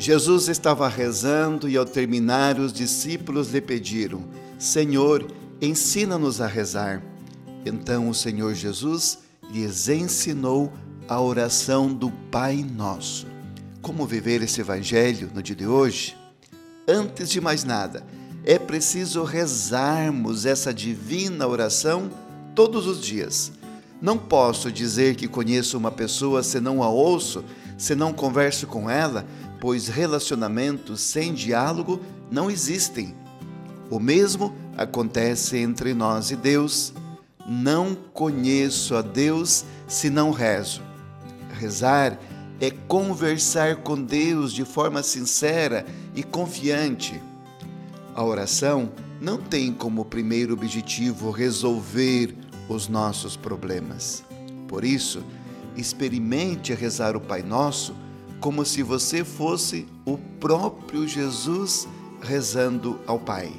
Jesus estava rezando e, ao terminar, os discípulos lhe pediram: Senhor, ensina-nos a rezar. Então o Senhor Jesus lhes ensinou a oração do Pai Nosso. Como viver esse Evangelho no dia de hoje? Antes de mais nada, é preciso rezarmos essa divina oração todos os dias. Não posso dizer que conheço uma pessoa se não a ouço, se não converso com ela, pois relacionamentos sem diálogo não existem. O mesmo acontece entre nós e Deus. Não conheço a Deus se não rezo. Rezar é conversar com Deus de forma sincera e confiante. A oração não tem como primeiro objetivo resolver os nossos problemas. Por isso, experimente rezar o Pai Nosso como se você fosse o próprio Jesus rezando ao Pai.